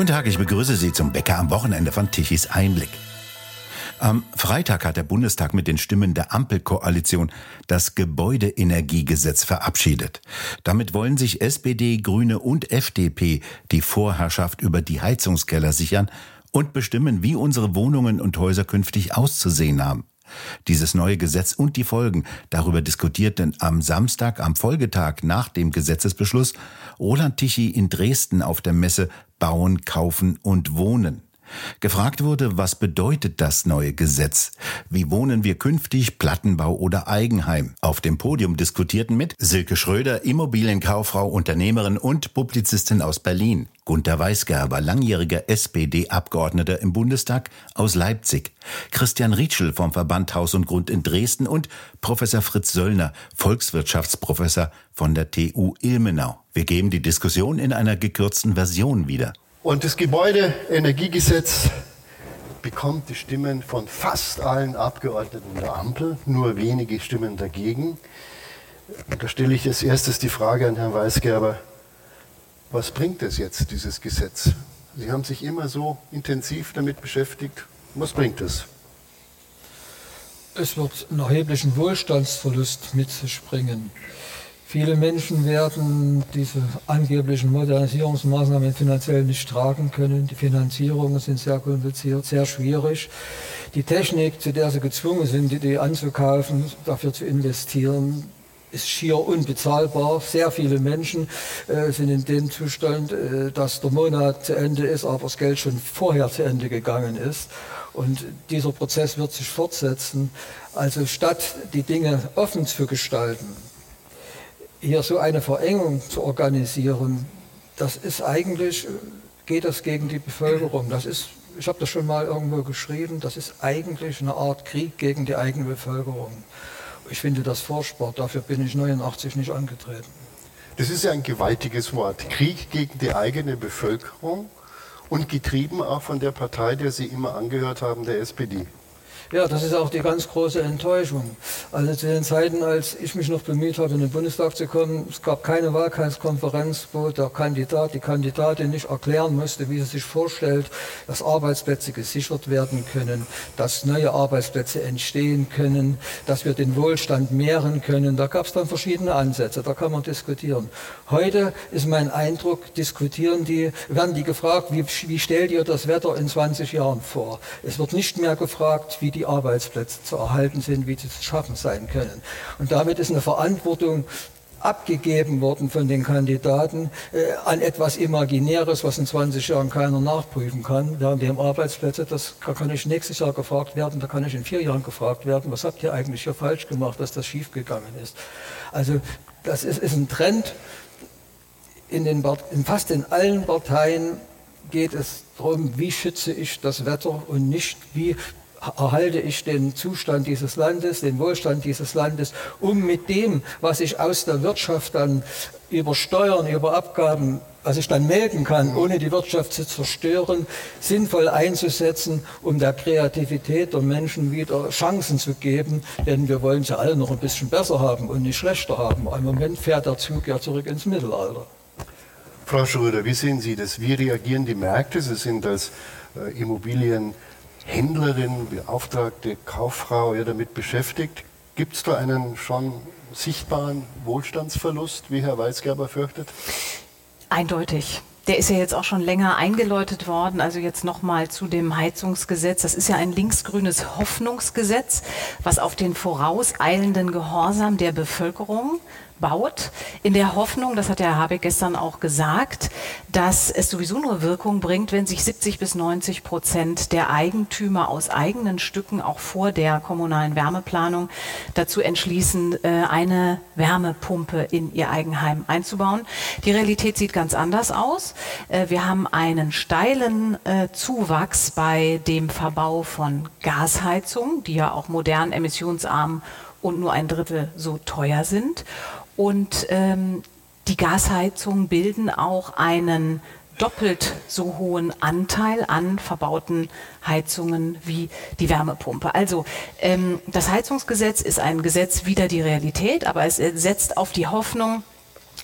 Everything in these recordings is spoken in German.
Guten Tag, ich begrüße Sie zum Bäcker am Wochenende von Tichys Einblick. Am Freitag hat der Bundestag mit den Stimmen der Ampelkoalition das Gebäudeenergiegesetz verabschiedet. Damit wollen sich SPD, Grüne und FDP die Vorherrschaft über die Heizungskeller sichern und bestimmen, wie unsere Wohnungen und Häuser künftig auszusehen haben. Dieses neue Gesetz und die Folgen, darüber diskutierten am Samstag, am Folgetag nach dem Gesetzesbeschluss, Roland Tichy in Dresden auf der Messe Bauen, Kaufen und Wohnen. Gefragt wurde, was bedeutet das neue Gesetz? Wie wohnen wir künftig, Plattenbau oder Eigenheim? Auf dem Podium diskutierten mit Silke Schröder, Immobilienkauffrau, Unternehmerin und Publizistin aus Berlin. Gunter Weisgerber, langjähriger SPD-Abgeordneter im Bundestag aus Leipzig. Christian Rietschel vom Verband Haus und Grund in Dresden und Professor Fritz Söllner, Volkswirtschaftsprofessor von der TU Ilmenau. Wir geben die Diskussion in einer gekürzten Version wieder. Und das Gebäudeenergiegesetz bekommt die Stimmen von fast allen Abgeordneten der Ampel, nur wenige Stimmen dagegen. da stelle ich als erstes die Frage an Herrn Weisgerber, was bringt es jetzt, dieses Gesetz? Sie haben sich immer so intensiv damit beschäftigt. Was bringt es? Es wird einen erheblichen Wohlstandsverlust mit sich bringen. Viele Menschen werden diese angeblichen Modernisierungsmaßnahmen finanziell nicht tragen können. Die Finanzierungen sind sehr kompliziert, sehr schwierig. Die Technik, zu der sie gezwungen sind, die anzukaufen, dafür zu investieren, ist schier unbezahlbar. Sehr viele Menschen äh, sind in dem Zustand, äh, dass der Monat zu Ende ist, aber das Geld schon vorher zu Ende gegangen ist. Und dieser Prozess wird sich fortsetzen. Also statt die Dinge offen zu gestalten, hier so eine Verengung zu organisieren, das ist eigentlich, geht das gegen die Bevölkerung. Das ist, ich habe das schon mal irgendwo geschrieben, das ist eigentlich eine Art Krieg gegen die eigene Bevölkerung. Ich finde das furchtbar, dafür bin ich 89 nicht angetreten. Das ist ja ein gewaltiges Wort. Krieg gegen die eigene Bevölkerung und getrieben auch von der Partei, der Sie immer angehört haben, der SPD. Ja, das ist auch die ganz große Enttäuschung. Also zu den Zeiten, als ich mich noch bemüht habe, in den Bundestag zu kommen, es gab keine Wahlkreiskonferenz, wo der Kandidat, die Kandidatin nicht erklären musste, wie sie sich vorstellt, dass Arbeitsplätze gesichert werden können, dass neue Arbeitsplätze entstehen können, dass wir den Wohlstand mehren können. Da gab es dann verschiedene Ansätze, da kann man diskutieren. Heute ist mein Eindruck, diskutieren die, werden die gefragt, wie, wie stellt ihr das Wetter in 20 Jahren vor? Es wird nicht mehr gefragt, wie die die Arbeitsplätze zu erhalten sind, wie sie zu schaffen sein können. Und damit ist eine Verantwortung abgegeben worden von den Kandidaten äh, an etwas Imaginäres, was in 20 Jahren keiner nachprüfen kann. Während dem Arbeitsplätze, das kann ich nächstes Jahr gefragt werden, da kann ich in vier Jahren gefragt werden, was habt ihr eigentlich hier falsch gemacht, dass das schiefgegangen ist. Also das ist, ist ein Trend. In, den, in fast in allen Parteien geht es darum, wie schütze ich das Wetter und nicht, wie erhalte ich den Zustand dieses Landes, den Wohlstand dieses Landes, um mit dem, was ich aus der Wirtschaft dann über Steuern, über Abgaben, was ich dann melden kann, ohne die Wirtschaft zu zerstören, sinnvoll einzusetzen, um der Kreativität der Menschen wieder Chancen zu geben. Denn wir wollen sie alle noch ein bisschen besser haben und nicht schlechter haben. Im Moment fährt der Zug ja zurück ins Mittelalter. Frau Schröder, wie sehen Sie das? Wie reagieren die Märkte? Sie sind als äh, Immobilien Händlerin, beauftragte Kauffrau ja damit beschäftigt. Gibt es da einen schon sichtbaren Wohlstandsverlust, wie Herr Weisgerber fürchtet? Eindeutig. Der ist ja jetzt auch schon länger eingeläutet worden. Also jetzt nochmal zu dem Heizungsgesetz. Das ist ja ein linksgrünes Hoffnungsgesetz, was auf den vorauseilenden Gehorsam der Bevölkerung baut, in der Hoffnung, das hat der Herr Habeck gestern auch gesagt, dass es sowieso nur Wirkung bringt, wenn sich 70 bis 90 Prozent der Eigentümer aus eigenen Stücken auch vor der kommunalen Wärmeplanung dazu entschließen, äh, eine Wärmepumpe in ihr Eigenheim einzubauen. Die Realität sieht ganz anders aus. Äh, wir haben einen steilen äh, Zuwachs bei dem Verbau von Gasheizungen, die ja auch modern emissionsarm und nur ein Drittel so teuer sind. Und ähm, die Gasheizungen bilden auch einen doppelt so hohen Anteil an verbauten Heizungen wie die Wärmepumpe. Also ähm, das Heizungsgesetz ist ein Gesetz wider die Realität, aber es setzt auf die Hoffnung,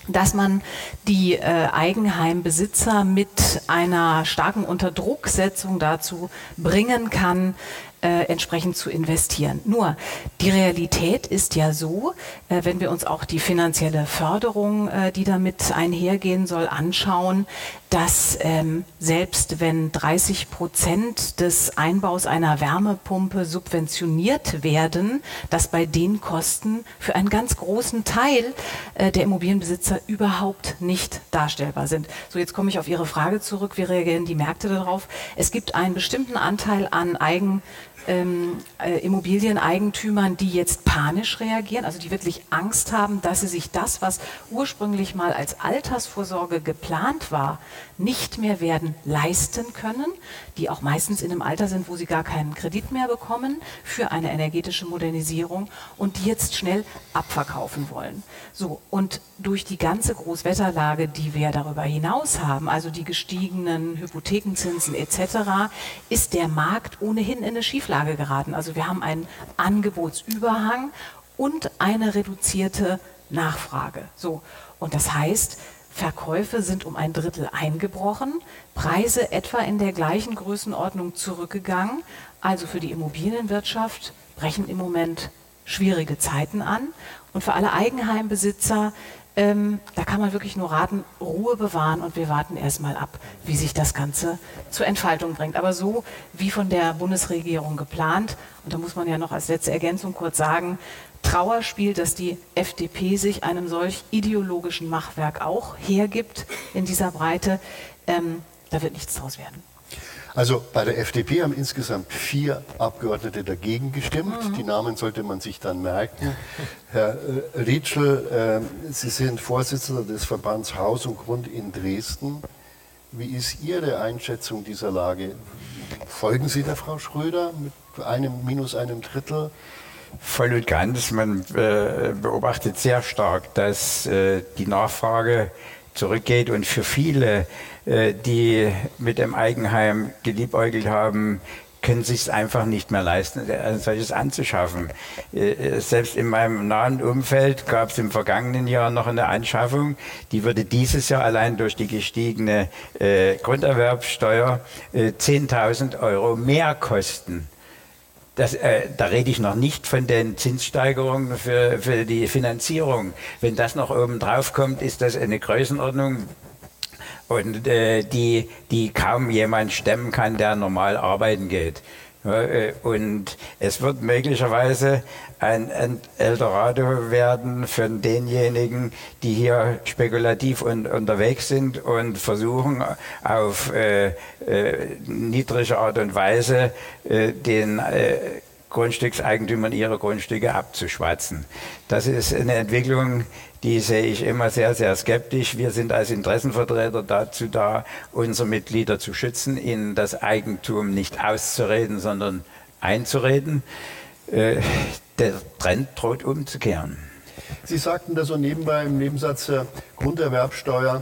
dass man die äh, Eigenheimbesitzer mit einer starken Unterdrucksetzung dazu bringen kann, äh, entsprechend zu investieren. Nur die Realität ist ja so, äh, wenn wir uns auch die finanzielle Förderung, äh, die damit einhergehen soll, anschauen, dass ähm, selbst wenn 30 Prozent des Einbaus einer Wärmepumpe subventioniert werden, dass bei den Kosten für einen ganz großen Teil äh, der Immobilienbesitzer überhaupt nicht darstellbar sind. So, jetzt komme ich auf Ihre Frage zurück. Wie reagieren die Märkte darauf? Es gibt einen bestimmten Anteil an Eigen ähm, äh, Immobilieneigentümern, die jetzt panisch reagieren, also die wirklich Angst haben, dass sie sich das, was ursprünglich mal als Altersvorsorge geplant war, nicht mehr werden leisten können, die auch meistens in einem Alter sind, wo sie gar keinen Kredit mehr bekommen für eine energetische Modernisierung und die jetzt schnell abverkaufen wollen. So, und durch die ganze Großwetterlage, die wir darüber hinaus haben, also die gestiegenen Hypothekenzinsen etc., ist der Markt ohnehin in eine Schieflage geraten. Also wir haben einen Angebotsüberhang und eine reduzierte Nachfrage. So, und das heißt, Verkäufe sind um ein Drittel eingebrochen, Preise etwa in der gleichen Größenordnung zurückgegangen. Also für die Immobilienwirtschaft brechen im Moment schwierige Zeiten an. Und für alle Eigenheimbesitzer, ähm, da kann man wirklich nur raten, Ruhe bewahren und wir warten erstmal ab, wie sich das Ganze zur Entfaltung bringt. Aber so wie von der Bundesregierung geplant, und da muss man ja noch als letzte Ergänzung kurz sagen, Trauerspiel, dass die FDP sich einem solch ideologischen Machwerk auch hergibt in dieser Breite. Ähm, da wird nichts draus werden. Also bei der FDP haben insgesamt vier Abgeordnete dagegen gestimmt. Mhm. Die Namen sollte man sich dann merken. Herr äh, Rietschel, äh, Sie sind Vorsitzender des Verbands Haus und Grund in Dresden. Wie ist Ihre Einschätzung dieser Lage? Folgen Sie der Frau Schröder mit einem minus einem Drittel? Voll und ganz. Man äh, beobachtet sehr stark, dass äh, die Nachfrage zurückgeht und für viele, äh, die mit dem Eigenheim geliebäugelt haben, können sich es einfach nicht mehr leisten, ein solches anzuschaffen. Selbst in meinem nahen Umfeld gab es im vergangenen Jahr noch eine Anschaffung, die würde dieses Jahr allein durch die gestiegene Grunderwerbsteuer 10.000 Euro mehr kosten. Das, äh, da rede ich noch nicht von den Zinssteigerungen für, für die Finanzierung. Wenn das noch oben drauf kommt, ist das eine Größenordnung, und äh, die, die kaum jemand stemmen kann, der normal arbeiten geht. Äh, und es wird möglicherweise ein, Eldorado werden für denjenigen, die hier spekulativ und, unterwegs sind und versuchen auf äh, äh, niedrige Art und Weise äh, den äh, Grundstückseigentümern ihre Grundstücke abzuschwatzen. Das ist eine Entwicklung, die sehe ich immer sehr, sehr skeptisch. Wir sind als Interessenvertreter dazu da, unsere Mitglieder zu schützen, ihnen das Eigentum nicht auszureden, sondern einzureden. Äh, der Trend droht umzukehren. Sie sagten da so nebenbei im Nebensatz äh, Grunderwerbsteuer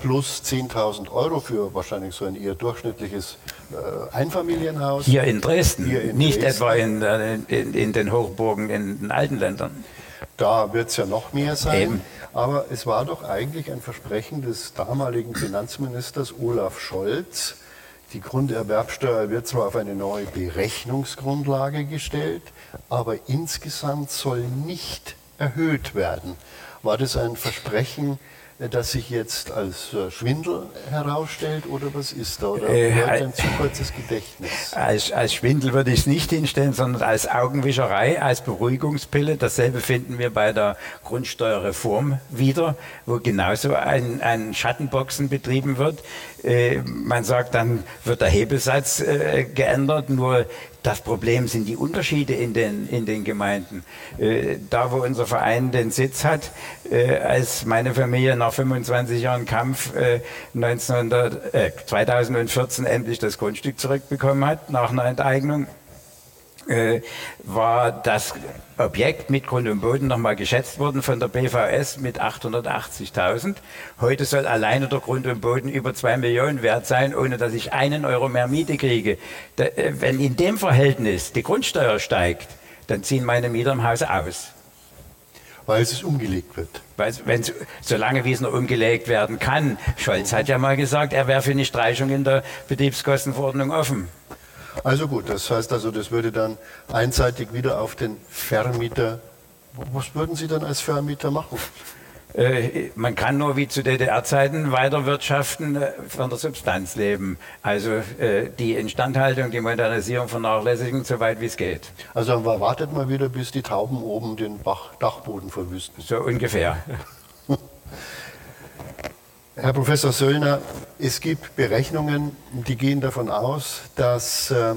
plus 10.000 Euro für wahrscheinlich so ein eher durchschnittliches Einfamilienhaus. Hier in Dresden, Hier in nicht Dresden. etwa in, äh, in, in, den Hochburgen in den alten Ländern. Da wird es ja noch mehr sein. Eben. Aber es war doch eigentlich ein Versprechen des damaligen Finanzministers Olaf Scholz. Die Grunderwerbsteuer wird zwar auf eine neue Berechnungsgrundlage gestellt, aber insgesamt soll nicht erhöht werden. War das ein Versprechen, das sich jetzt als äh, Schwindel herausstellt oder was ist da? Oder äh, ein zu kurzes Gedächtnis? Als, als Schwindel würde ich es nicht hinstellen, sondern als Augenwischerei, als Beruhigungspille. Dasselbe finden wir bei der Grundsteuerreform wieder, wo genauso ein, ein Schattenboxen betrieben wird. Äh, man sagt, dann wird der Hebelsatz äh, geändert, nur das Problem sind die Unterschiede in den, in den Gemeinden. Äh, da, wo unser Verein den Sitz hat, äh, als meine Familie nach 25 Jahren Kampf äh, 1900, 2014 endlich das Grundstück zurückbekommen hat, nach einer Enteignung, äh, war das Objekt mit Grund und Boden nochmal geschätzt worden von der BVS mit 880.000. Heute soll alleine der Grund und Boden über zwei Millionen wert sein, ohne dass ich einen Euro mehr Miete kriege. Da, äh, wenn in dem Verhältnis die Grundsteuer steigt, dann ziehen meine Mieter im Haus aus. Weil es umgelegt wird. Weil, wenn, solange wie es noch umgelegt werden kann. Scholz hat ja mal gesagt, er wäre für eine Streichung in der Betriebskostenverordnung offen. Also gut, das heißt also, das würde dann einseitig wieder auf den Vermieter. Was würden Sie dann als Vermieter machen? Äh, man kann nur wie zu DDR-Zeiten weiter wirtschaften, äh, von der Substanz leben. Also äh, die Instandhaltung, die Modernisierung vernachlässigen, so weit wie es geht. Also wartet mal wieder, bis die Tauben oben den Bach Dachboden verwüsten. So ungefähr. Herr Professor Söllner, es gibt Berechnungen, die gehen davon aus, dass äh,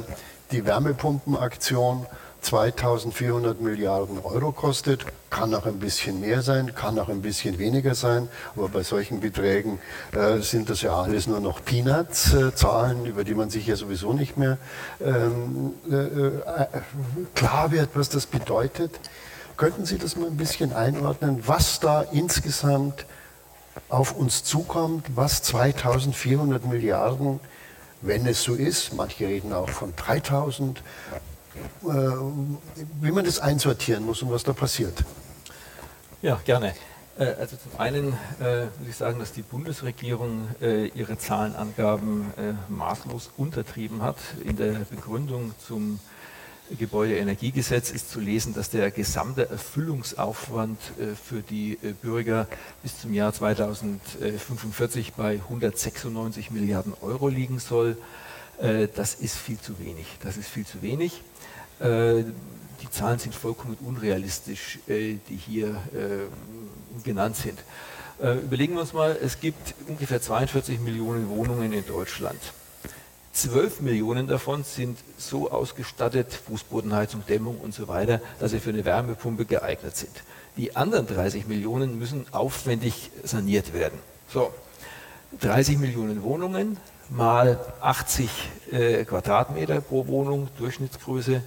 die Wärmepumpenaktion 2400 Milliarden Euro kostet. Kann auch ein bisschen mehr sein, kann auch ein bisschen weniger sein. Aber bei solchen Beträgen äh, sind das ja alles nur noch Peanuts, äh, Zahlen, über die man sich ja sowieso nicht mehr ähm, äh, äh klar wird, was das bedeutet. Könnten Sie das mal ein bisschen einordnen, was da insgesamt auf uns zukommt, was 2400 Milliarden, wenn es so ist, manche reden auch von 3000, äh, wie man das einsortieren muss und was da passiert. Ja, gerne. Äh, also zum einen äh, muss ich sagen, dass die Bundesregierung äh, ihre Zahlenangaben äh, maßlos untertrieben hat. In der Begründung zum Gebäudeenergiegesetz ist zu lesen, dass der gesamte Erfüllungsaufwand äh, für die Bürger bis zum Jahr 2045 bei 196 Milliarden Euro liegen soll. Das ist viel zu wenig. Das ist viel zu wenig. Äh, die Zahlen sind vollkommen unrealistisch, äh, die hier äh, genannt sind. Überlegen wir uns mal, es gibt ungefähr 42 Millionen Wohnungen in Deutschland. 12 Millionen davon sind so ausgestattet, Fußbodenheizung, Dämmung und so weiter, dass sie für eine Wärmepumpe geeignet sind. Die anderen 30 Millionen müssen aufwendig saniert werden. So, 30 Millionen Wohnungen mal 80 äh, Quadratmeter pro Wohnung, Durchschnittsgröße,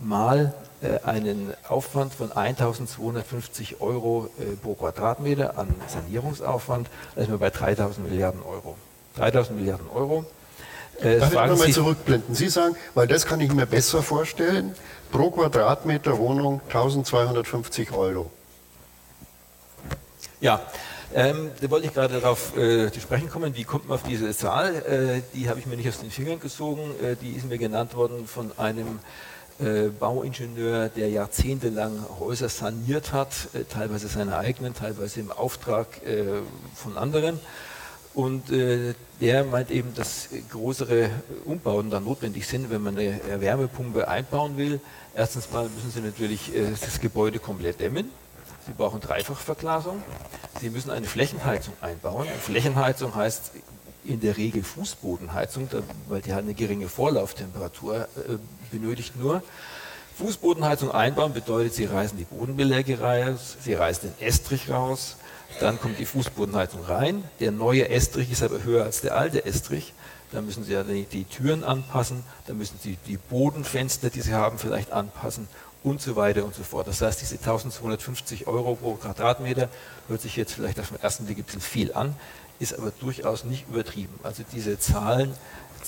mal äh, einen Aufwand von 1250 Euro äh, pro Quadratmeter an Sanierungsaufwand, da ist man bei 3000 Milliarden Euro. 3000 Milliarden Euro. Äh, Darf ich nochmal zurückblenden? Sie sagen, weil das kann ich mir besser vorstellen, pro Quadratmeter Wohnung 1250 Euro. Ja, ähm, da wollte ich gerade darauf äh, zu sprechen kommen. Wie kommt man auf diese Zahl? Äh, die habe ich mir nicht aus den Fingern gesogen. Äh, die ist mir genannt worden von einem äh, Bauingenieur, der jahrzehntelang Häuser saniert hat, äh, teilweise seine eigenen, teilweise im Auftrag äh, von anderen. Und äh, der meint eben, dass größere Umbauten dann notwendig sind, wenn man eine Wärmepumpe einbauen will. Erstens mal müssen Sie natürlich äh, das Gebäude komplett dämmen. Sie brauchen Dreifachverglasung. Sie müssen eine Flächenheizung einbauen. Flächenheizung heißt in der Regel Fußbodenheizung, weil die halt eine geringe Vorlauftemperatur äh, benötigt nur. Fußbodenheizung einbauen bedeutet, Sie reißen die Bodenbeläge raus, Sie reißen den Estrich raus, dann kommt die Fußbodenheizung rein. Der neue Estrich ist aber höher als der alte Estrich. Da müssen Sie ja die, die Türen anpassen, da müssen Sie die Bodenfenster, die Sie haben, vielleicht anpassen und so weiter und so fort. Das heißt, diese 1250 Euro pro Quadratmeter hört sich jetzt vielleicht auf den ersten Blick ein bisschen viel an, ist aber durchaus nicht übertrieben. Also diese Zahlen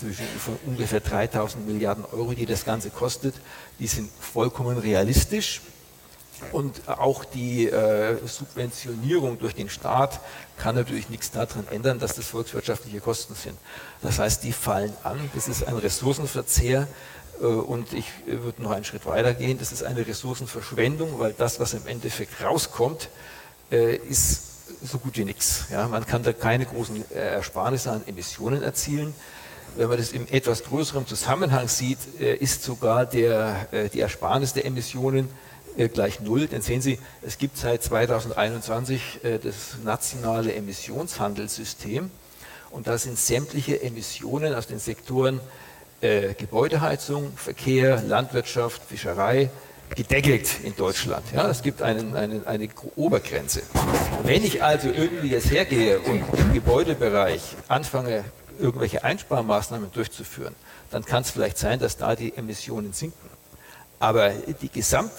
zwischen von ungefähr 3000 Milliarden Euro, die das Ganze kostet, die sind vollkommen realistisch. Und auch die äh, Subventionierung durch den Staat kann natürlich nichts daran ändern, dass das volkswirtschaftliche Kosten sind. Das heißt, die fallen an. Das ist ein Ressourcenverzehr. Äh, und ich äh, würde noch einen Schritt weiter gehen. Das ist eine Ressourcenverschwendung, weil das, was im Endeffekt rauskommt, äh, ist so gut wie nichts. Ja, man kann da keine großen äh, Ersparnisse an Emissionen erzielen. Wenn man das im etwas größeren Zusammenhang sieht, äh, ist sogar der, äh, die Ersparnis der Emissionen gleich null. Denn sehen Sie, es gibt seit 2021 das nationale Emissionshandelssystem und da sind sämtliche Emissionen aus den Sektoren Gebäudeheizung, Verkehr, Landwirtschaft, Fischerei, gedeckelt in Deutschland. Ja, es gibt einen, einen, eine Obergrenze. Wenn ich also irgendwie jetzt hergehe und im Gebäudebereich anfange, irgendwelche Einsparmaßnahmen durchzuführen, dann kann es vielleicht sein, dass da die Emissionen sinken. Aber Gesamt,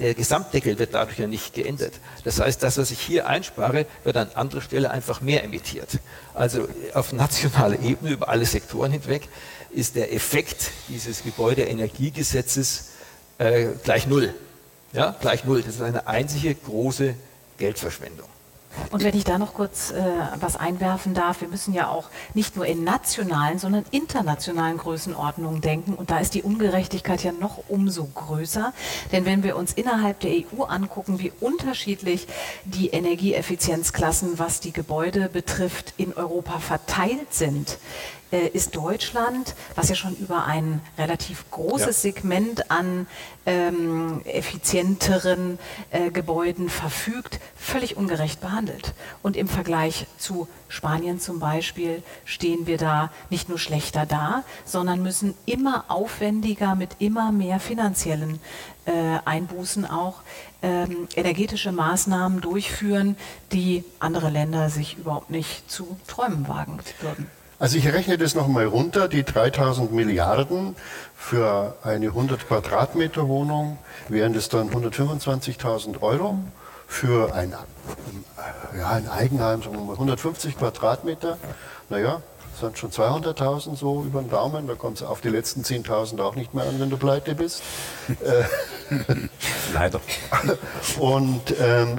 der Gesamtdeckel wird dadurch ja nicht geändert. Das heißt, das, was ich hier einspare, wird an anderer Stelle einfach mehr emittiert. Also auf nationaler Ebene über alle Sektoren hinweg ist der Effekt dieses Gebäudeenergiegesetzes äh, gleich null. Ja, gleich null. Das ist eine einzige große Geldverschwendung. Und wenn ich da noch kurz äh, was einwerfen darf, wir müssen ja auch nicht nur in nationalen, sondern internationalen Größenordnungen denken. Und da ist die Ungerechtigkeit ja noch umso größer. Denn wenn wir uns innerhalb der EU angucken, wie unterschiedlich die Energieeffizienzklassen, was die Gebäude betrifft, in Europa verteilt sind, ist Deutschland, was ja schon über ein relativ großes ja. Segment an ähm, effizienteren äh, Gebäuden verfügt, völlig ungerecht behandelt. Und im Vergleich zu Spanien zum Beispiel stehen wir da nicht nur schlechter da, sondern müssen immer aufwendiger mit immer mehr finanziellen äh, Einbußen auch ähm, energetische Maßnahmen durchführen, die andere Länder sich überhaupt nicht zu träumen wagen würden. Also ich rechne das nochmal runter, die 3000 Milliarden für eine 100 Quadratmeter Wohnung wären das dann 125.000 Euro. Für ein, ja, ein Eigenheim, sagen wir mal 150 Quadratmeter, naja, das sind schon 200.000 so über den Daumen, da kommt es auf die letzten 10.000 auch nicht mehr an, wenn du pleite bist. Leider. Und ähm,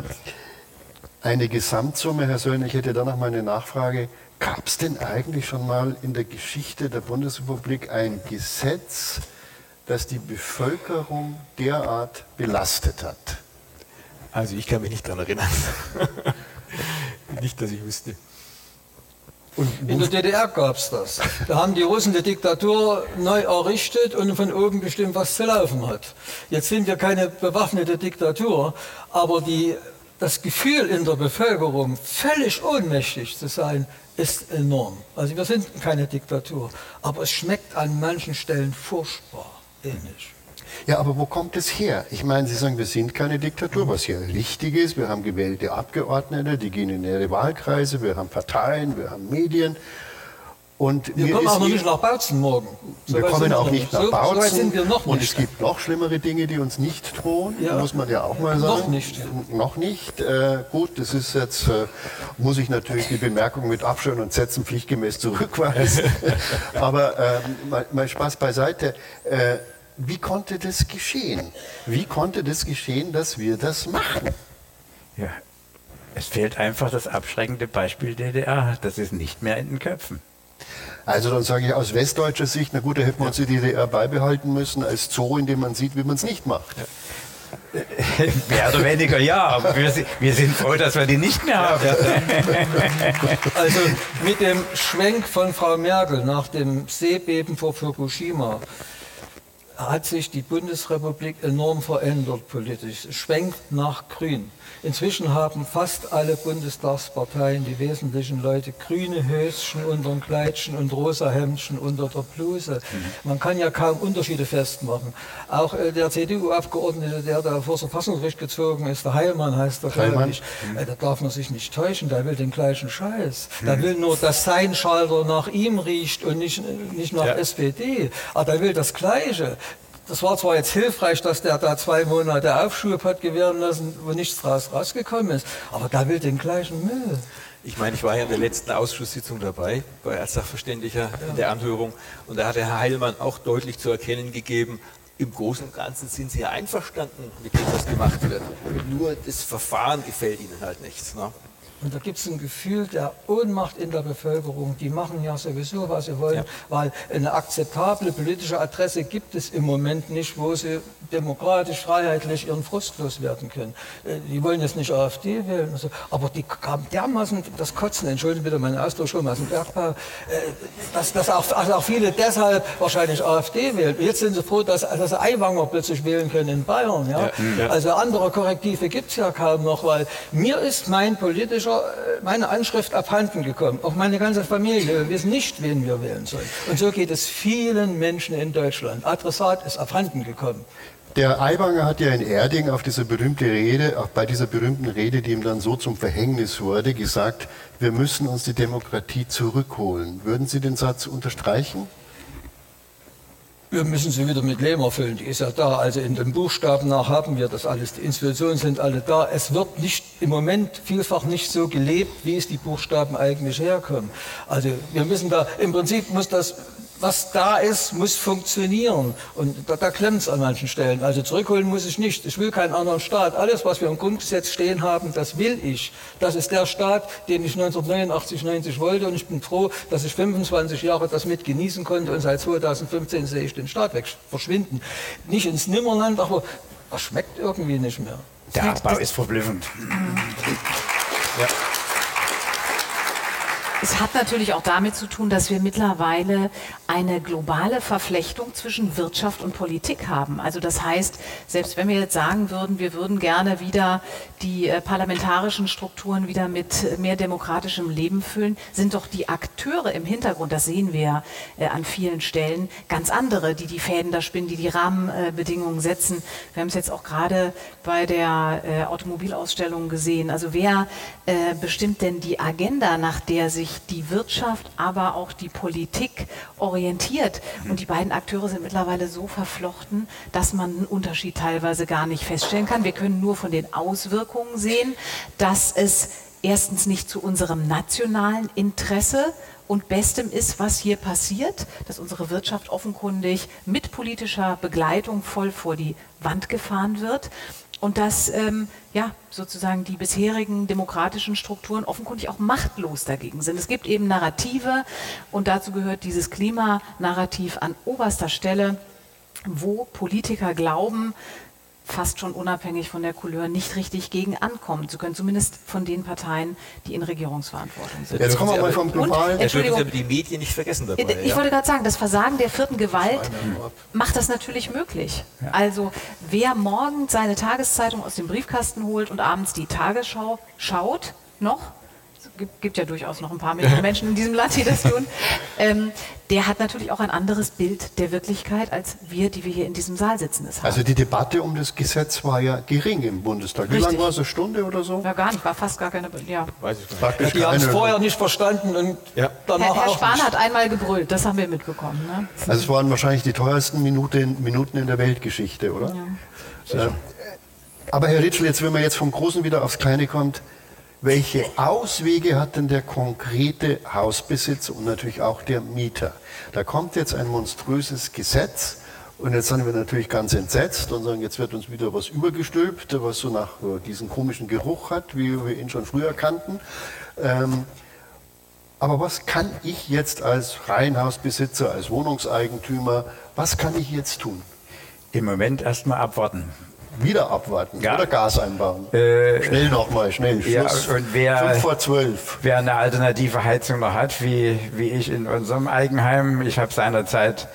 eine Gesamtsumme, Herr Söllner, ich hätte da noch mal eine Nachfrage. Gab es denn eigentlich schon mal in der Geschichte der Bundesrepublik ein Gesetz, das die Bevölkerung derart belastet hat? Also ich kann mich nicht daran erinnern. nicht, dass ich wüsste. in der DDR gab es das. Da haben die Russen die Diktatur neu errichtet und von oben bestimmt, was zu laufen hat. Jetzt sind wir keine bewaffnete Diktatur, aber die, das Gefühl in der Bevölkerung, völlig ohnmächtig zu sein, ist enorm. Also wir sind keine Diktatur, aber es schmeckt an manchen Stellen furchtbar ähnlich. Ja, aber wo kommt es her? Ich meine, Sie sagen, wir sind keine Diktatur, was ja richtig ist. Wir haben gewählte Abgeordnete, die gehen in ihre Wahlkreise, wir haben Parteien, wir haben Medien. Und wir kommen auch noch nicht nach Bautzen morgen. So wir kommen auch nicht nach so, Bautzen. So noch und es gibt noch schlimmere Dinge, die uns nicht drohen, ja. muss man ja auch mal sagen. Noch nicht. Noch nicht. Äh, gut, das ist jetzt, äh, muss ich natürlich die Bemerkung mit Abschön und Sätzen pflichtgemäß zurückweisen. Aber äh, mal, mal, Spaß beiseite. Äh, wie konnte das geschehen? Wie konnte das geschehen, dass wir das machen? Ja, es fehlt einfach das abschreckende Beispiel DDR. Das ist nicht mehr in den Köpfen. Also dann sage ich aus westdeutscher Sicht, na gut, da hätten wir uns die DDR beibehalten müssen als Zoo, in dem man sieht, wie man es nicht macht. Ja. Mehr oder weniger ja, aber wir, wir, sind froh, dass wir die nicht mehr haben. Also mit dem Schwenk von Frau Merkel nach dem Seebeben vor Fukushima hat sich die Bundesrepublik enorm verändert politisch. Es schwenkt nach Grün. Inzwischen haben fast alle Bundestagsparteien, die wesentlichen Leute, grüne Höschen unter dem Kleidchen und rosa Hemdchen unter der Bluse. Mhm. Man kann ja kaum Unterschiede festmachen. Auch äh, der CDU-Abgeordnete, der da vor das Verfassungsgericht gezogen ist, der Heilmann heißt der, glaube ich, mhm. äh, da darf man sich nicht täuschen, der will den gleichen Scheiß. Mhm. Der will nur, dass sein Schalter nach ihm riecht und nicht, nicht nach ja. SPD. Aber der will das Gleiche. Das war zwar jetzt hilfreich, dass der da zwei Monate Aufschub hat gewähren lassen, wo nichts draus rausgekommen ist, aber da will den gleichen Müll. Ich meine, ich war ja in der letzten Ausschusssitzung dabei, bei als Sachverständiger in der Anhörung, und da hat der Herr Heilmann auch deutlich zu erkennen gegeben, im Großen und Ganzen sind sie ja einverstanden mit dem, was gemacht wird. Nur das Verfahren gefällt ihnen halt nichts. Ne? Und da gibt es ein Gefühl der Ohnmacht in der Bevölkerung. Die machen ja sowieso, was sie wollen, ja. weil eine akzeptable politische Adresse gibt es im Moment nicht, wo sie demokratisch, freiheitlich ihren Frust loswerden können. Äh, die wollen jetzt nicht AfD wählen, so, aber die haben dermaßen das Kotzen, entschuldigen bitte meinen Ausdruck schon mal aus dem Bergbau, äh, dass, dass auch, also auch viele deshalb wahrscheinlich AfD wählen. Jetzt sind sie froh, dass, dass sie Aiwanger plötzlich wählen können in Bayern. Ja? ja. Also andere Korrektive gibt es ja kaum noch, weil mir ist mein politischer meine Anschrift abhanden gekommen. Auch meine ganze Familie. Wir wissen nicht, wen wir wählen sollen. Und so geht es vielen Menschen in Deutschland. Adressat ist abhanden gekommen. Der Aiwanger hat ja in Erding auf diese berühmte Rede, auch bei dieser berühmten Rede, die ihm dann so zum Verhängnis wurde, gesagt, wir müssen uns die Demokratie zurückholen. Würden Sie den Satz unterstreichen? Wir müssen sie wieder mit Leben erfüllen. Die ist ja da. Also in den Buchstaben nach haben wir das alles. Die Institutionen sind alle da. Es wird nicht im Moment vielfach nicht so gelebt, wie es die Buchstaben eigentlich herkommen. Also wir müssen da, im Prinzip muss das was da ist, muss funktionieren. Und da, da klemmt es an manchen Stellen. Also zurückholen muss ich nicht. Ich will keinen anderen Staat. Alles, was wir im Grundgesetz stehen haben, das will ich. Das ist der Staat, den ich 1989, 90 wollte. Und ich bin froh, dass ich 25 Jahre das mit genießen konnte. Und seit 2015 sehe ich den Staat weg verschwinden. Nicht ins Nimmerland, aber das schmeckt irgendwie nicht mehr. Der Abbau ist verblüffend. Ja. Es hat natürlich auch damit zu tun, dass wir mittlerweile eine globale Verflechtung zwischen Wirtschaft und Politik haben. Also das heißt, selbst wenn wir jetzt sagen würden, wir würden gerne wieder die äh, parlamentarischen Strukturen wieder mit mehr demokratischem Leben füllen, sind doch die Akteure im Hintergrund, das sehen wir äh, an vielen Stellen, ganz andere, die die Fäden da spinnen, die die Rahmenbedingungen setzen. Wir haben es jetzt auch gerade bei der äh, Automobilausstellung gesehen. Also wer bestimmt denn die Agenda, nach der sich sich die Wirtschaft, aber auch die Politik orientiert. Und die beiden Akteure sind mittlerweile so verflochten, dass man einen Unterschied teilweise gar nicht feststellen kann. Wir können nur von den Auswirkungen sehen, dass es erstens nicht zu unserem nationalen Interesse und Bestem ist, was hier passiert, dass unsere Wirtschaft offenkundig mit politischer Begleitung voll vor die Wand gefahren wird und dass ähm, ja, sozusagen die bisherigen demokratischen Strukturen offenkundig auch machtlos dagegen sind. Es gibt eben Narrative und dazu gehört dieses Klimanarrativ an oberster Stelle, wo Politiker glauben, fast schon unabhängig von der Couleur nicht richtig gegen ankommen zu können, zumindest von den Parteien, die in Regierungsverantwortung sind. Jetzt kommen wir mal vom globalen. Und, Entschuldigung, Sie die Medien nicht vergessen dabei. Ich ja? wollte gerade sagen, das Versagen der vierten Gewalt macht das natürlich möglich. Ja. Also wer morgens seine Tageszeitung aus dem Briefkasten holt und abends die Tagesschau schaut, noch, gibt, gibt ja durchaus noch ein paar Millionen Menschen in diesem Land, die das tun, ähm, der hat natürlich auch ein anderes Bild der Wirklichkeit als wir, die wir hier in diesem Saal sitzen. Das also die Debatte um das Gesetz war ja gering im Bundestag. Wie lange war es? Eine Stunde oder so? Ja, gar nicht, war fast gar keine. Ja. Weiß ich nicht. die haben es vorher nicht verstanden und ja. danach Herr, Herr Spahn nicht. hat einmal gebrüllt, das haben wir mitbekommen. Ne? Also es waren wahrscheinlich die teuersten Minuten, Minuten in der Weltgeschichte, oder? Ja. Äh, aber Herr Ritschel, jetzt, wenn man jetzt vom Großen wieder aufs Kleine kommt, welche Auswege hat denn der konkrete Hausbesitzer und natürlich auch der Mieter? Da kommt jetzt ein monströses Gesetz und jetzt sind wir natürlich ganz entsetzt und sagen, jetzt wird uns wieder was übergestülpt, was so nach äh, diesem komischen Geruch hat, wie wir ihn schon früher kannten. Ähm, aber was kann ich jetzt als Reihenhausbesitzer, als Wohnungseigentümer, was kann ich jetzt tun? Im Moment erstmal abwarten wieder abwarten ja. oder Gas einbauen. Äh, schnell nochmal, schnell. Ja, und wer, 5 vor 12. Wer eine alternative Heizung noch hat, wie, wie ich in unserem Eigenheim, ich habe seinerzeit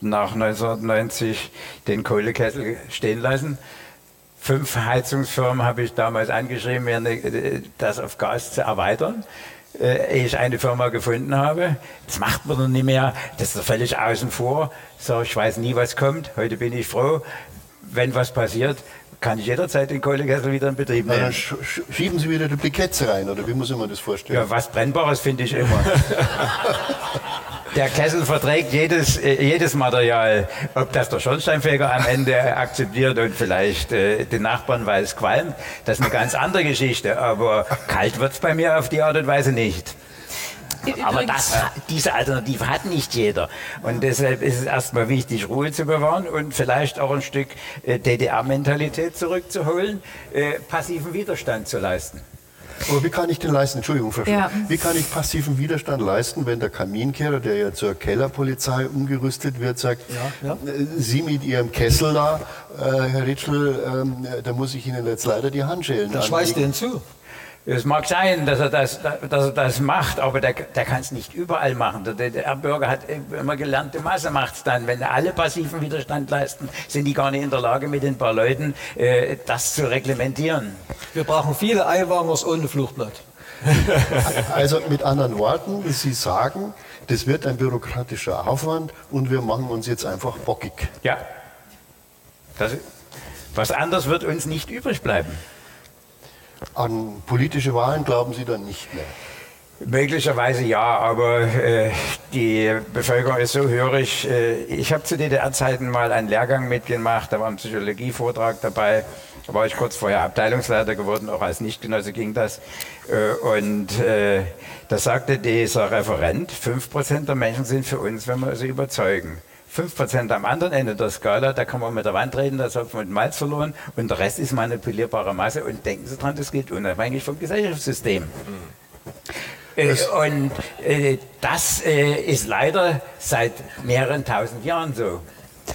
nach 1990 den Kohlekessel stehen lassen. Fünf Heizungsfirmen habe ich damals angeschrieben, das auf Gas zu erweitern äh, ehe ich eine Firma gefunden habe. Das macht man dann nicht mehr. Das ist völlig außen vor. So, ich weiß nie, was kommt. Heute bin ich froh wenn was passiert, kann ich jederzeit den Kohlekessel wieder in Betrieb nehmen. dann sch schieben Sie wieder die Briketts rein, oder wie muss ich mir das vorstellen? Ja, was Brennbares finde ich immer. der Kessel verträgt jedes, äh, jedes Material. Ob das der Schornsteinfeger am Ende akzeptiert und vielleicht äh, den Nachbarn, weil es qualmt, das ist eine ganz andere Geschichte. Aber kalt wird es bei mir auf die Art und Weise nicht. Aber das, diese Alternative hat nicht jeder. Und deshalb ist es erstmal wichtig, Ruhe zu bewahren und vielleicht auch ein Stück äh, DDR-Mentalität zurückzuholen, äh, passiven Widerstand zu leisten. Aber wie kann ich den leisten? Entschuldigung, ja. Wie kann ich passiven Widerstand leisten, wenn der Kaminkehrer, der ja zur Kellerpolizei umgerüstet wird, sagt, ja, ja. Äh, Sie mit Ihrem Kessel da, äh, Herr Ritschl, ähm, da muss ich Ihnen jetzt leider die Handschellen Das schweißt den zu. Es mag sein, dass er das, dass er das macht, aber der, der kann es nicht überall machen. Der DDR-Bürger hat immer gelernte Masse macht es dann. Wenn alle passiven Widerstand leisten, sind die gar nicht in der Lage, mit den paar Leuten äh, das zu reglementieren. Wir brauchen viele Eiwangers ohne Fluchtblatt. Also mit anderen Worten, Sie sagen, das wird ein bürokratischer Aufwand und wir machen uns jetzt einfach bockig. Ja. Das, was anderes wird uns nicht übrig bleiben. An politische Wahlen glauben Sie dann nicht mehr? Möglicherweise ja, aber äh, die Bevölkerung ist so hörig. Äh, ich habe zu DDR-Zeiten mal einen Lehrgang mitgemacht, da war ein Psychologievortrag dabei. Da war ich kurz vorher Abteilungsleiter geworden, auch als Nichtgenosse ging das. Äh, und äh, Da sagte dieser Referent, 5% der Menschen sind für uns, wenn wir sie überzeugen. 5% am anderen Ende der Skala, da kann man mit der Wand reden, da hat man mit Malz verloren und der Rest ist manipulierbare Masse und denken Sie dran, das geht unabhängig vom Gesellschaftssystem. Äh, und äh, das äh, ist leider seit mehreren tausend Jahren so.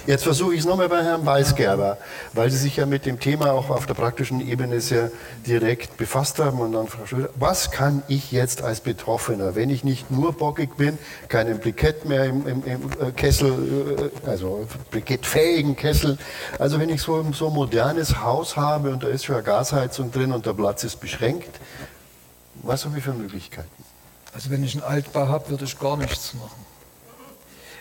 Jetzt versuche ich es nochmal bei Herrn Weisgerber, weil Sie sich ja mit dem Thema auch auf der praktischen Ebene sehr direkt befasst haben. Und dann Frau Schröder, was kann ich jetzt als Betroffener, wenn ich nicht nur bockig bin, keinen Brikett mehr im, im, im äh, Kessel, äh, also brikettfähigen Kessel, also wenn ich so, so ein modernes Haus habe und da ist schon eine Gasheizung drin und der Platz ist beschränkt, was habe ich für Möglichkeiten? Also wenn ich einen Altbau habe, würde ich gar nichts machen.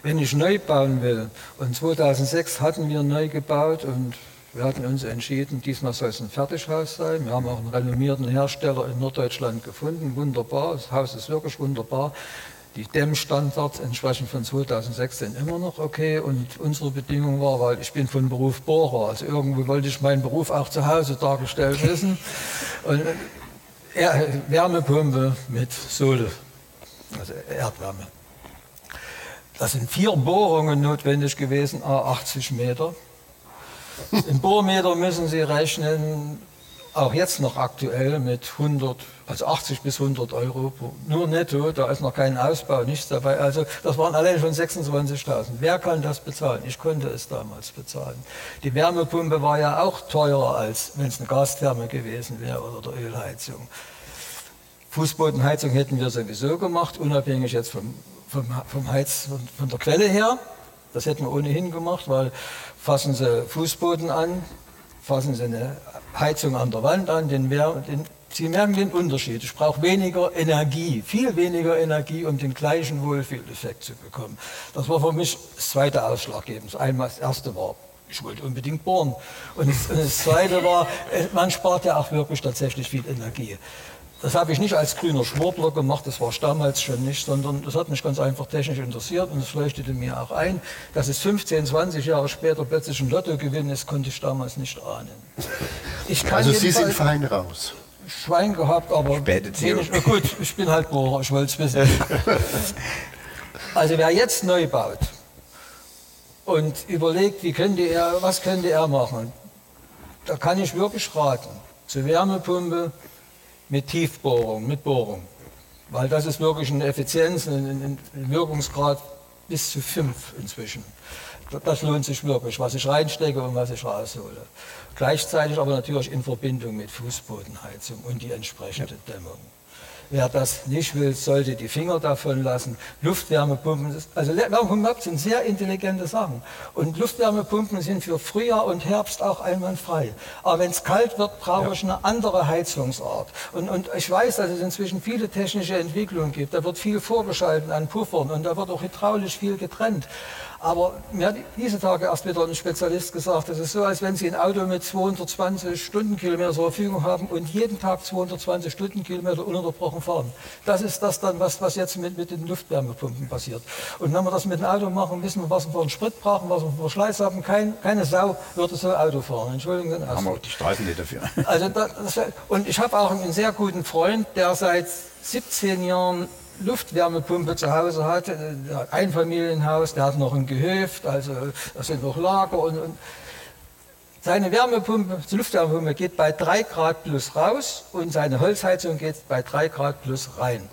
Wenn ich neu bauen will, und 2006 hatten wir neu gebaut und wir hatten uns entschieden, diesmal soll es ein Fertighaus sein. Wir haben auch einen renommierten Hersteller in Norddeutschland gefunden. Wunderbar, das Haus ist wirklich wunderbar. Die Dämmstandards entsprechend von 2006 sind immer noch okay und unsere Bedingung war, weil ich bin von Beruf Bohrer, also irgendwo wollte ich meinen Beruf auch zu Hause dargestellt wissen. Und äh, Wärmepumpe mit Sohle, also Erdwärme. Da sind vier Bohrungen notwendig gewesen, 80 Meter. Im Bohrmeter müssen Sie rechnen, auch jetzt noch aktuell mit 100, also 80 bis 100 Euro, nur netto, da ist noch kein Ausbau, nichts dabei. Also das waren allein schon 26.000. Wer kann das bezahlen? Ich konnte es damals bezahlen. Die Wärmepumpe war ja auch teurer, als wenn es eine Gastherme gewesen wäre oder der Ölheizung. Fußbodenheizung hätten wir sowieso gemacht, unabhängig jetzt vom vom, vom Heiz, von der Quelle her. Das hätten wir ohnehin gemacht, weil fassen Sie Fußboden an, fassen Sie eine Heizung an der Wand an, den, den, Sie merken den Unterschied. Ich brauche weniger Energie, viel weniger Energie, um den gleichen Wohlfühleffekt zu bekommen. Das war für mich das zweite Ausschlaggebende. Einmal das erste war, ich wollte unbedingt bohren. Und das, das zweite war, man spart ja auch wirklich tatsächlich viel Energie. Das habe ich nicht als grüner Schwurbler gemacht, das war ich damals schon nicht, sondern das hat mich ganz einfach technisch interessiert und es leuchtete mir auch ein, dass es 15, 20 Jahre später plötzlich ein Lottogewinn ist, konnte ich damals nicht ahnen. also Sie sind fein raus. Schwein gehabt, aber wenig, oh gut, ich bin halt Bohrer, ich wollte es wissen. also wer jetzt neu baut und überlegt, wie könnte er, was könnte er machen, da kann ich wirklich raten. Zur Wärmepumpe, mit Tiefbohrung, mit Bohrung. Weil das ist wirklich eine Effizienz, ein, Wirkungsgrad bis zu 5 inzwischen. Das lohnt sich wirklich, was ich reinstecke und was ich raushole. Gleichzeitig aber natürlich in Verbindung mit Fußbodenheizung und die entsprechende Dämmung. Wer das nicht will, sollte die Finger davon lassen. Luftwärmepumpen, also Wärmepumpen sind sehr intelligente Sachen. Und Luftwärmepumpen sind für Frühjahr und Herbst auch einwandfrei. Aber wenn es kalt wird, brauche ich eine andere Heizungsart. Und, und ich weiß, dass es inzwischen viele technische Entwicklungen gibt. Da wird viel vorgeschalten an Puffern und da wird auch hydraulisch viel getrennt. Aber mir hat diese Tage erst wieder ein Spezialist gesagt, das ist so, als wenn Sie ein Auto mit 220 Stundenkilometer zur Verfügung haben und jeden Tag 220 Stundenkilometer ununterbrochen fahren. Das ist das dann, was, was jetzt mit, mit den Luftwärmepumpen passiert. Und wenn wir das mit dem Auto machen, wissen wir, was wir für einen Sprit brauchen, was wir für Verschleiß haben. Kein, keine Sau würde so Auto fahren. Entschuldigung den Haben wir auch die Straßen nicht dafür. Also das, und ich habe auch einen sehr guten Freund, der seit 17 Jahren Luftwärmepumpe zu Hause hat, äh, ein Familienhaus, der hat noch ein Gehöft, also da sind noch Lager und, und seine Wärmepumpe, die Luftwärmepumpe geht bei 3 Grad plus raus und seine Holzheizung geht bei 3 Grad plus rein.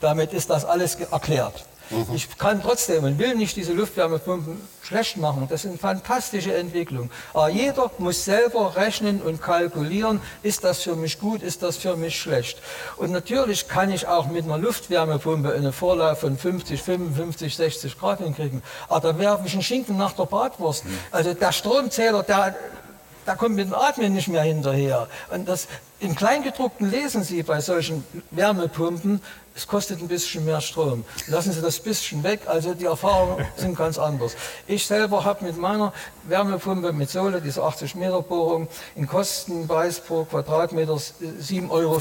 Damit ist das alles erklärt. Mhm. Ich kann trotzdem und will nicht diese Luftwärmepumpen schlecht machen. Das sind fantastische Entwicklungen. Aber jeder muss selber rechnen und kalkulieren, ist das für mich gut, ist das für mich schlecht. Und natürlich kann ich auch mit einer Luftwärmepumpe eine Vorlauf von 50, 55, 60 Grad hinkriegen. Aber da werfe ich einen Schinken nach der Bratwurst. Mhm. Also der Stromzähler, der, da kommt mit dem Atmen nicht mehr hinterher. Und das, im Kleingedruckten lesen Sie bei solchen Wärmepumpen, es kostet ein bisschen mehr Strom. Lassen Sie das bisschen weg, also die Erfahrungen sind ganz anders. Ich selber habe mit meiner Wärmepumpe mit Sohle, diese 80 Meter Bohrung, in Kostenpreis pro Quadratmeter 7,50 Euro.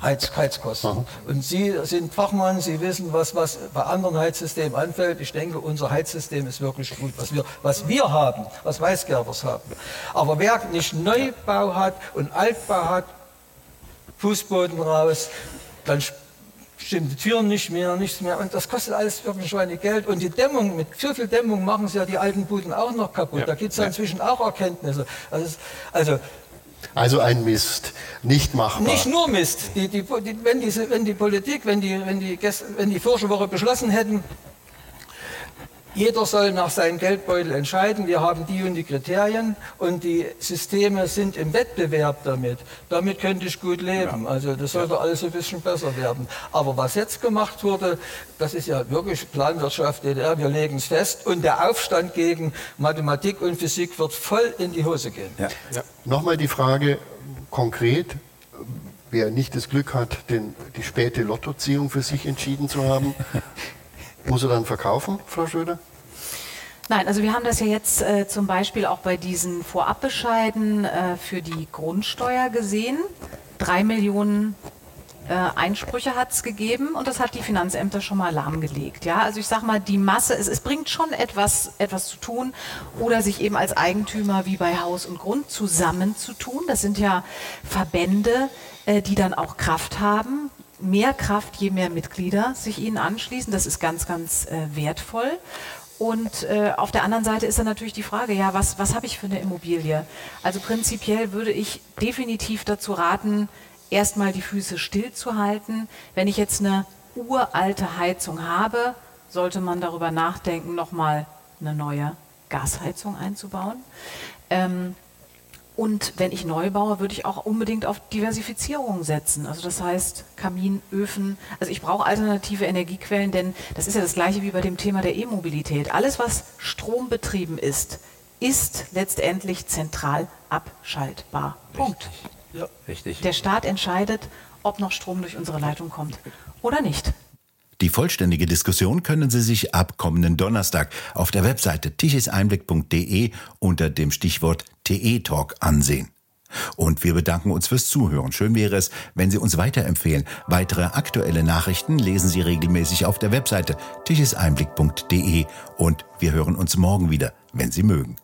Heiz, Heizkosten. Aha. Und Sie sind Fachmann, Sie wissen, was, was bei anderen Heizsystemen anfällt. Ich denke, unser Heizsystem ist wirklich gut, was wir, was wir haben, was Weißgerbers haben. Aber wer nicht Neubau hat und Altbau hat, Fußboden raus, dann bestimmte Türen nicht mehr, nichts mehr. Und das kostet alles wirklich Schweine Geld. Und die Dämmung, mit so viel Dämmung machen sie ja die alten Buden auch noch kaputt. Ja. Da gibt es ja inzwischen auch Erkenntnisse. Also, also also ein Mist, nicht machbar. Nicht nur Mist. Die, die, die, wenn, diese, wenn die Politik, wenn die, wenn die, wenn die Woche beschlossen hätten, jeder soll nach seinem Geldbeutel entscheiden. Wir haben die und die Kriterien und die Systeme sind im Wettbewerb damit. Damit könnte ich gut leben. Ja. Also das sollte ja. alles ein bisschen besser werden. Aber was jetzt gemacht wurde, das ist ja wirklich Planwirtschaft DDR. Wir legen es fest und der Aufstand gegen Mathematik und Physik wird voll in die Hose gehen. Ja. Nochmal die Frage konkret. Wer nicht das Glück hat, den, die späte Lottoziehung für sich entschieden zu haben, muss er dann verkaufen, Frau Schröder? Nein, also wir haben das ja jetzt äh, zum Beispiel auch bei diesen Vorabbescheiden äh, für die Grundsteuer gesehen. Drei Millionen äh, Einsprüche hat es gegeben und das hat die Finanzämter schon mal lahmgelegt. Ja, also ich sage mal, die Masse, es, es bringt schon etwas, etwas zu tun oder sich eben als Eigentümer wie bei Haus und Grund zusammenzutun. Das sind ja Verbände, äh, die dann auch Kraft haben, mehr Kraft, je mehr Mitglieder sich ihnen anschließen. Das ist ganz, ganz äh, wertvoll. Und äh, auf der anderen Seite ist dann natürlich die Frage, ja, was, was habe ich für eine Immobilie? Also prinzipiell würde ich definitiv dazu raten, erstmal die Füße stillzuhalten. Wenn ich jetzt eine uralte Heizung habe, sollte man darüber nachdenken, nochmal eine neue Gasheizung einzubauen. Ähm, und wenn ich neu baue, würde ich auch unbedingt auf Diversifizierung setzen. Also das heißt Kaminöfen. Also ich brauche alternative Energiequellen, denn das ist ja das gleiche wie bei dem Thema der E-Mobilität. Alles, was strombetrieben ist, ist letztendlich zentral abschaltbar. Punkt. Ja, richtig. Der Staat entscheidet, ob noch Strom durch unsere Leitung kommt oder nicht. Die vollständige Diskussion können Sie sich ab kommenden Donnerstag auf der Webseite tichiseinblick.de unter dem Stichwort TE-Talk ansehen. Und wir bedanken uns fürs Zuhören. Schön wäre es, wenn Sie uns weiterempfehlen. Weitere aktuelle Nachrichten lesen Sie regelmäßig auf der Webseite tichiseinblick.de und wir hören uns morgen wieder, wenn Sie mögen.